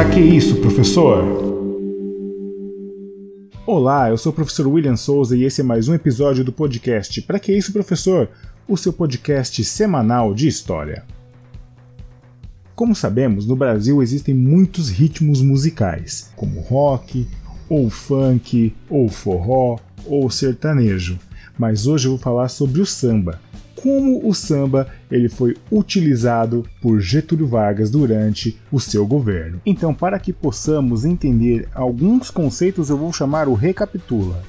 Para que isso, professor? Olá, eu sou o professor William Souza e esse é mais um episódio do podcast Para que isso, professor? O seu podcast semanal de história. Como sabemos, no Brasil existem muitos ritmos musicais, como rock, ou funk, ou forró, ou sertanejo. Mas hoje eu vou falar sobre o samba, como o samba ele foi utilizado por Getúlio Vargas durante o seu governo. Então, para que possamos entender alguns conceitos, eu vou chamar o recapitula.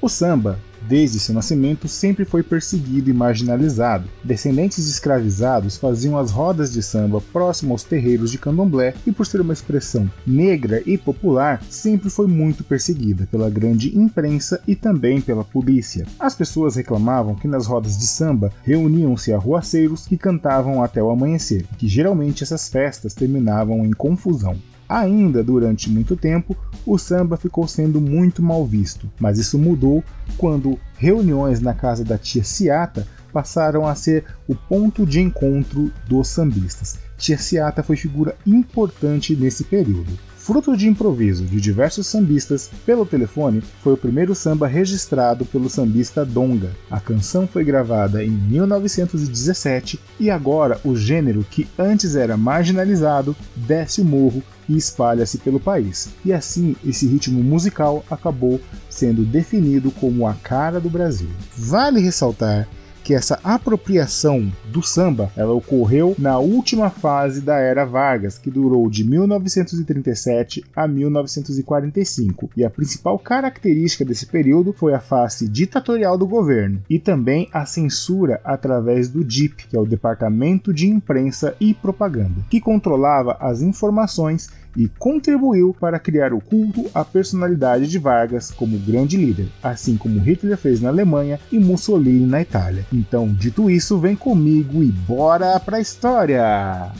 O samba desde seu nascimento, sempre foi perseguido e marginalizado. Descendentes de escravizados faziam as rodas de samba próximo aos terreiros de candomblé e, por ser uma expressão negra e popular, sempre foi muito perseguida pela grande imprensa e também pela polícia. As pessoas reclamavam que nas rodas de samba reuniam-se arruaceiros que cantavam até o amanhecer, e que geralmente essas festas terminavam em confusão. Ainda durante muito tempo, o samba ficou sendo muito mal visto, mas isso mudou quando reuniões na casa da tia Ciata passaram a ser o ponto de encontro dos sambistas. Tia Ciata foi figura importante nesse período. Fruto de improviso de diversos sambistas pelo telefone, foi o primeiro samba registrado pelo sambista Donga. A canção foi gravada em 1917 e agora o gênero, que antes era marginalizado, desce o morro e espalha-se pelo país. E assim, esse ritmo musical acabou sendo definido como a cara do Brasil. Vale ressaltar que essa apropriação do samba ela ocorreu na última fase da era Vargas, que durou de 1937 a 1945. E a principal característica desse período foi a face ditatorial do governo e também a censura através do DIP, que é o Departamento de Imprensa e Propaganda, que controlava as informações e contribuiu para criar o culto à personalidade de Vargas como grande líder, assim como Hitler fez na Alemanha e Mussolini na Itália. Então, dito isso, vem comigo e bora pra história!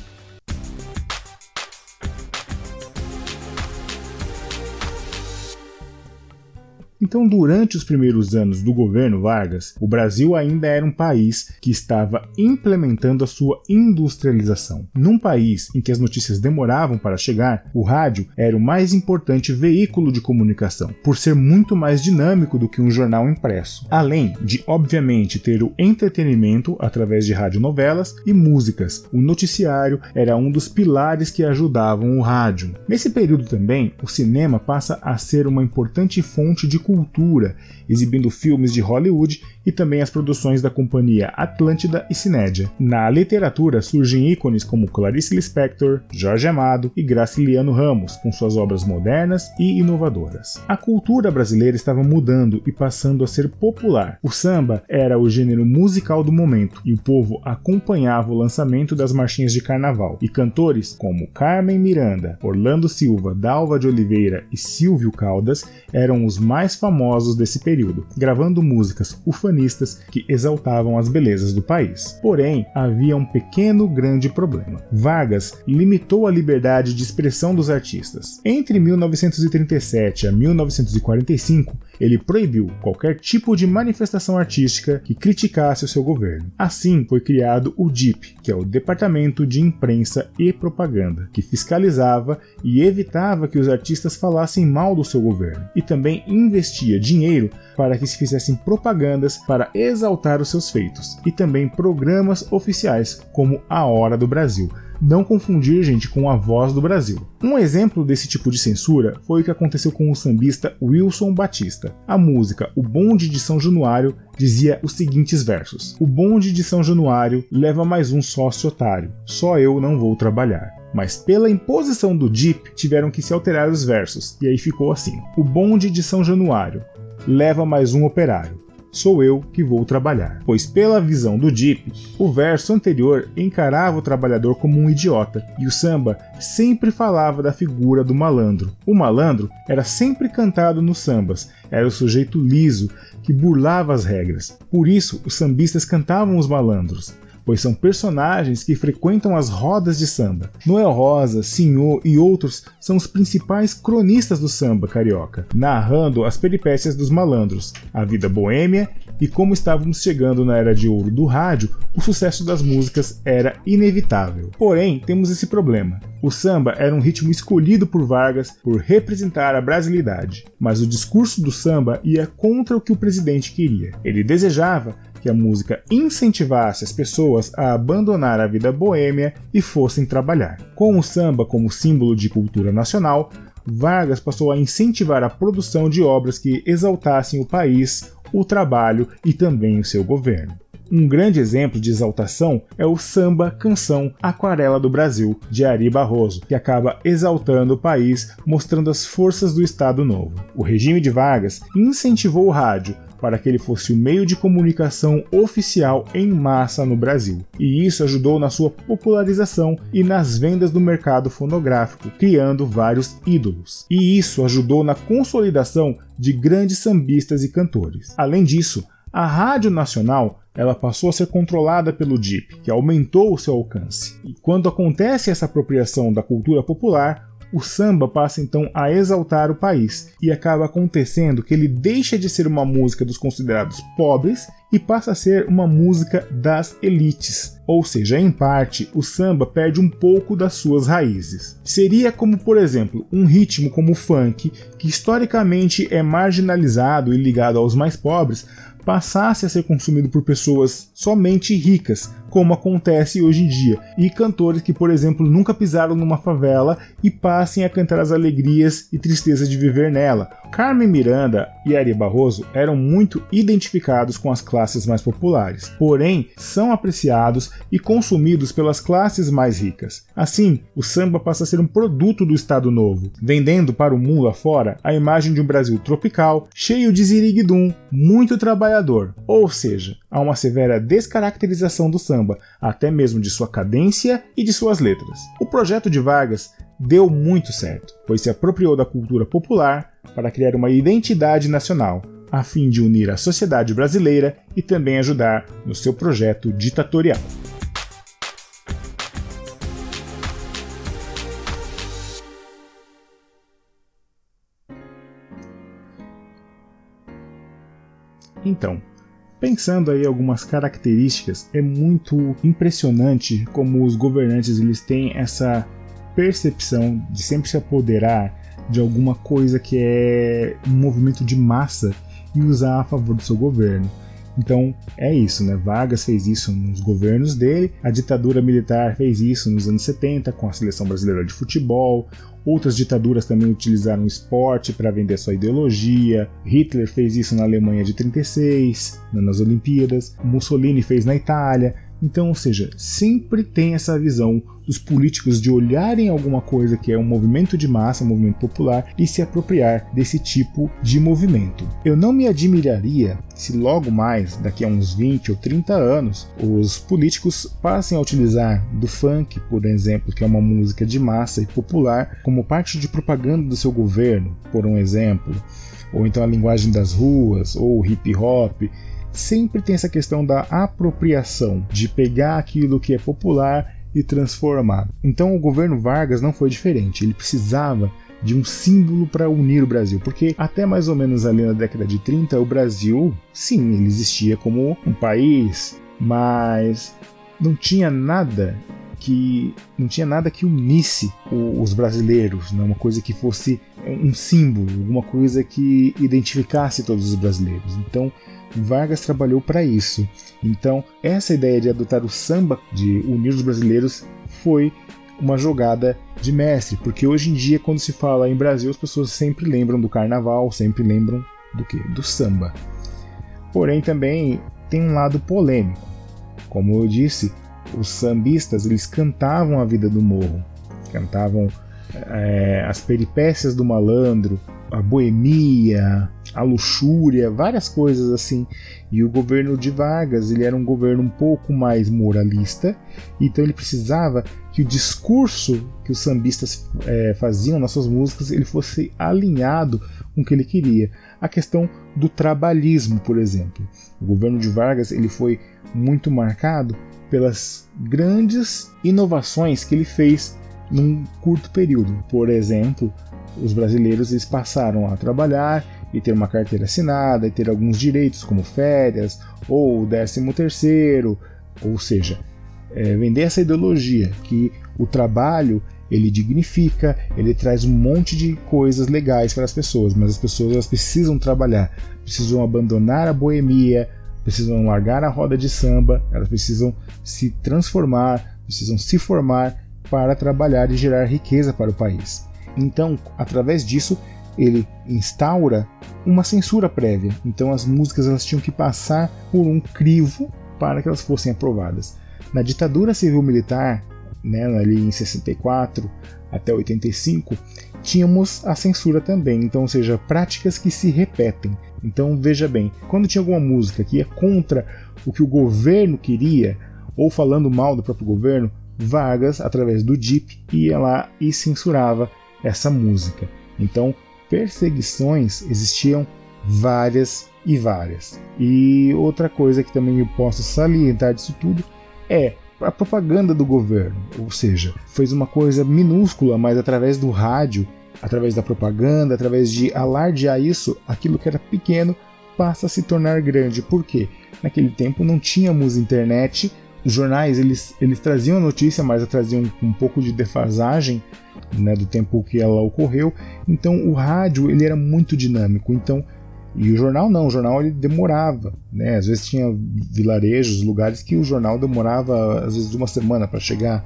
Então, durante os primeiros anos do governo Vargas, o Brasil ainda era um país que estava implementando a sua industrialização. Num país em que as notícias demoravam para chegar, o rádio era o mais importante veículo de comunicação, por ser muito mais dinâmico do que um jornal impresso. Além de, obviamente, ter o entretenimento através de radionovelas e músicas, o noticiário era um dos pilares que ajudavam o rádio. Nesse período também, o cinema passa a ser uma importante fonte de cultura, exibindo filmes de Hollywood e também as produções da companhia Atlântida e Cinédia. Na literatura surgem ícones como Clarice Lispector, Jorge Amado e Graciliano Ramos, com suas obras modernas e inovadoras. A cultura brasileira estava mudando e passando a ser popular. O samba era o gênero musical do momento e o povo acompanhava o lançamento das marchinhas de carnaval. E cantores como Carmen Miranda, Orlando Silva, Dalva de Oliveira e Silvio Caldas eram os mais famosos desse período, gravando músicas ufanistas que exaltavam as belezas do país. Porém, havia um pequeno grande problema. Vargas limitou a liberdade de expressão dos artistas. Entre 1937 a 1945, ele proibiu qualquer tipo de manifestação artística que criticasse o seu governo. Assim, foi criado o DIP, que é o Departamento de Imprensa e Propaganda, que fiscalizava e evitava que os artistas falassem mal do seu governo, e também investia dinheiro para que se fizessem propagandas para exaltar os seus feitos, e também programas oficiais como A Hora do Brasil, não confundir, gente, com a voz do Brasil. Um exemplo desse tipo de censura foi o que aconteceu com o sambista Wilson Batista. A música O Bonde de São Januário dizia os seguintes versos: O bonde de São Januário leva mais um sócio otário, só eu não vou trabalhar. Mas pela imposição do DIP tiveram que se alterar os versos, e aí ficou assim: O bonde de São Januário leva mais um operário, sou eu que vou trabalhar. Pois, pela visão do Deep, o verso anterior encarava o trabalhador como um idiota, e o samba sempre falava da figura do malandro. O malandro era sempre cantado nos sambas, era o sujeito liso que burlava as regras. Por isso, os sambistas cantavam os malandros pois são personagens que frequentam as rodas de samba. Noel Rosa, Senhor e outros são os principais cronistas do samba carioca, narrando as peripécias dos malandros, a vida boêmia e como estávamos chegando na era de ouro do rádio, o sucesso das músicas era inevitável. Porém, temos esse problema. O samba era um ritmo escolhido por Vargas por representar a brasilidade, mas o discurso do samba ia contra o que o presidente queria. Ele desejava que a música incentivasse as pessoas a abandonar a vida boêmia e fossem trabalhar. Com o samba como símbolo de cultura nacional, Vargas passou a incentivar a produção de obras que exaltassem o país, o trabalho e também o seu governo. Um grande exemplo de exaltação é o samba canção Aquarela do Brasil, de Ari Barroso, que acaba exaltando o país, mostrando as forças do Estado Novo. O regime de Vargas incentivou o rádio, para que ele fosse o meio de comunicação oficial em massa no Brasil. E isso ajudou na sua popularização e nas vendas do mercado fonográfico, criando vários ídolos. E isso ajudou na consolidação de grandes sambistas e cantores. Além disso, a Rádio Nacional ela passou a ser controlada pelo DIP, que aumentou o seu alcance. E quando acontece essa apropriação da cultura popular, o samba passa então a exaltar o país e acaba acontecendo que ele deixa de ser uma música dos considerados pobres e passa a ser uma música das elites. Ou seja, em parte, o samba perde um pouco das suas raízes. Seria como, por exemplo, um ritmo como o funk, que historicamente é marginalizado e ligado aos mais pobres, passasse a ser consumido por pessoas somente ricas, como acontece hoje em dia, e cantores que, por exemplo, nunca pisaram numa favela e passem a cantar as alegrias e tristezas de viver nela. Carmen Miranda e Ari Barroso eram muito identificados com as classes mais populares, porém são apreciados e consumidos pelas classes mais ricas. Assim, o samba passa a ser um produto do Estado Novo, vendendo para o mundo afora a imagem de um Brasil tropical, cheio de ziriguidum, muito trabalhador, ou seja, há uma severa descaracterização do samba, até mesmo de sua cadência e de suas letras. O projeto de Vargas deu muito certo, pois se apropriou da cultura popular para criar uma identidade nacional, a fim de unir a sociedade brasileira e também ajudar no seu projeto ditatorial. Então, Pensando aí algumas características, é muito impressionante como os governantes eles têm essa percepção de sempre se apoderar de alguma coisa que é um movimento de massa e usar a favor do seu governo. Então é isso, né? Vargas fez isso nos governos dele, a ditadura militar fez isso nos anos 70 com a seleção brasileira de futebol, Outras ditaduras também utilizaram o esporte para vender sua ideologia. Hitler fez isso na Alemanha de 36, nas Olimpíadas. Mussolini fez na Itália. Então, ou seja, sempre tem essa visão dos políticos de olharem alguma coisa que é um movimento de massa, um movimento popular e se apropriar desse tipo de movimento. Eu não me admiraria se logo mais, daqui a uns 20 ou 30 anos, os políticos passem a utilizar do funk, por exemplo, que é uma música de massa e popular, como parte de propaganda do seu governo, por um exemplo, ou então a linguagem das ruas, ou hip hop sempre tem essa questão da apropriação, de pegar aquilo que é popular e transformar. Então o governo Vargas não foi diferente, ele precisava de um símbolo para unir o Brasil, porque até mais ou menos ali na década de 30 o Brasil, sim, ele existia como um país, mas não tinha nada que não tinha nada que unisse os brasileiros, né? uma coisa que fosse um símbolo, alguma coisa que identificasse todos os brasileiros. Então Vargas trabalhou para isso. Então, essa ideia de adotar o samba, de unir os brasileiros, foi uma jogada de mestre, porque hoje em dia, quando se fala em Brasil, as pessoas sempre lembram do carnaval, sempre lembram do que? Do samba. Porém, também tem um lado polêmico. Como eu disse, os sambistas eles cantavam a vida do morro, cantavam é, as peripécias do malandro, a boemia, a luxúria, várias coisas assim. E o governo de Vargas, ele era um governo um pouco mais moralista, então ele precisava que o discurso que os sambistas é, faziam nas suas músicas ele fosse alinhado com o que ele queria. A questão do trabalhismo, por exemplo. O governo de Vargas ele foi muito marcado pelas grandes inovações que ele fez num curto período. Por exemplo, os brasileiros eles passaram a trabalhar e ter uma carteira assinada e ter alguns direitos como férias ou décimo terceiro, ou seja, é, vender essa ideologia que o trabalho ele dignifica, ele traz um monte de coisas legais para as pessoas, mas as pessoas precisam trabalhar, precisam abandonar a boemia, precisam largar a roda de samba, elas precisam se transformar, precisam se formar para trabalhar e gerar riqueza para o país. Então, através disso, ele instaura uma censura prévia. Então, as músicas elas tinham que passar por um crivo para que elas fossem aprovadas. Na ditadura civil-militar, né, ali em 64 até 85, tínhamos a censura também, então, ou seja, práticas que se repetem. Então, veja bem, quando tinha alguma música que ia contra o que o governo queria, ou falando mal do próprio governo, Vargas, através do DIP, ia lá e censurava essa música. Então, perseguições existiam várias e várias. E outra coisa que também eu posso salientar disso tudo é a propaganda do governo, ou seja, fez uma coisa minúscula, mas através do rádio, através da propaganda, através de alardear isso, aquilo que era pequeno passa a se tornar grande. Por quê? Naquele tempo não tínhamos internet, os jornais eles, eles traziam a notícia, mas traziam um pouco de defasagem né, do tempo que ela ocorreu. Então o rádio ele era muito dinâmico. Então e o jornal não, o jornal ele demorava, né? Às vezes tinha vilarejos, lugares que o jornal demorava às vezes uma semana para chegar.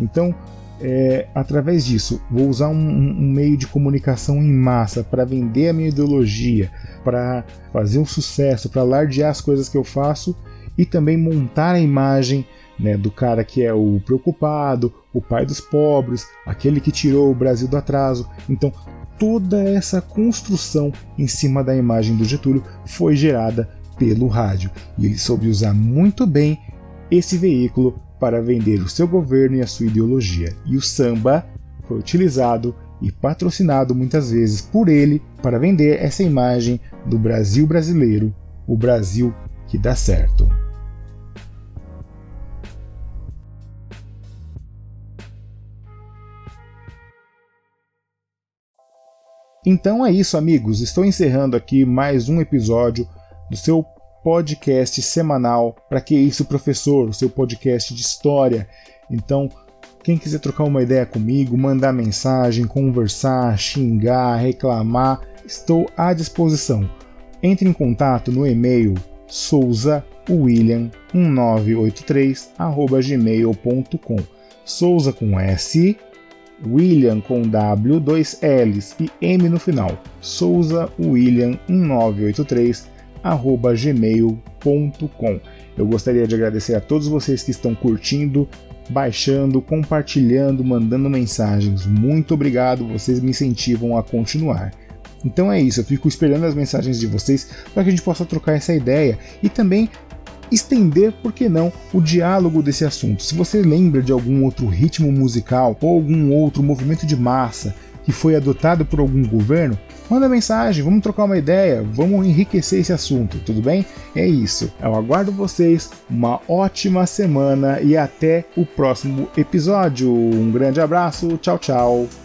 Então, é, através disso, vou usar um, um, meio de comunicação em massa para vender a minha ideologia, para fazer um sucesso, para alardear as coisas que eu faço e também montar a imagem né, do cara que é o preocupado, o pai dos pobres, aquele que tirou o Brasil do atraso. Então, toda essa construção em cima da imagem do Getúlio foi gerada pelo rádio. E ele soube usar muito bem esse veículo para vender o seu governo e a sua ideologia. E o samba foi utilizado e patrocinado muitas vezes por ele para vender essa imagem do Brasil brasileiro, o Brasil que dá certo. Então é isso, amigos. Estou encerrando aqui mais um episódio do seu podcast semanal. Para que isso, professor? O seu podcast de história. Então, quem quiser trocar uma ideia comigo, mandar mensagem, conversar, xingar, reclamar, estou à disposição. Entre em contato no e-mail souzawilliam1983@gmail.com. Souza com S William com W, dois L's e M no final. Souza William 1983 arroba gmail.com. Eu gostaria de agradecer a todos vocês que estão curtindo, baixando, compartilhando, mandando mensagens. Muito obrigado, vocês me incentivam a continuar. Então é isso, eu fico esperando as mensagens de vocês para que a gente possa trocar essa ideia e também estender, por que não, o diálogo desse assunto. Se você lembra de algum outro ritmo musical ou algum outro movimento de massa que foi adotado por algum governo, manda mensagem, vamos trocar uma ideia, vamos enriquecer esse assunto, tudo bem? É isso. Eu aguardo vocês, uma ótima semana e até o próximo episódio. Um grande abraço, tchau, tchau.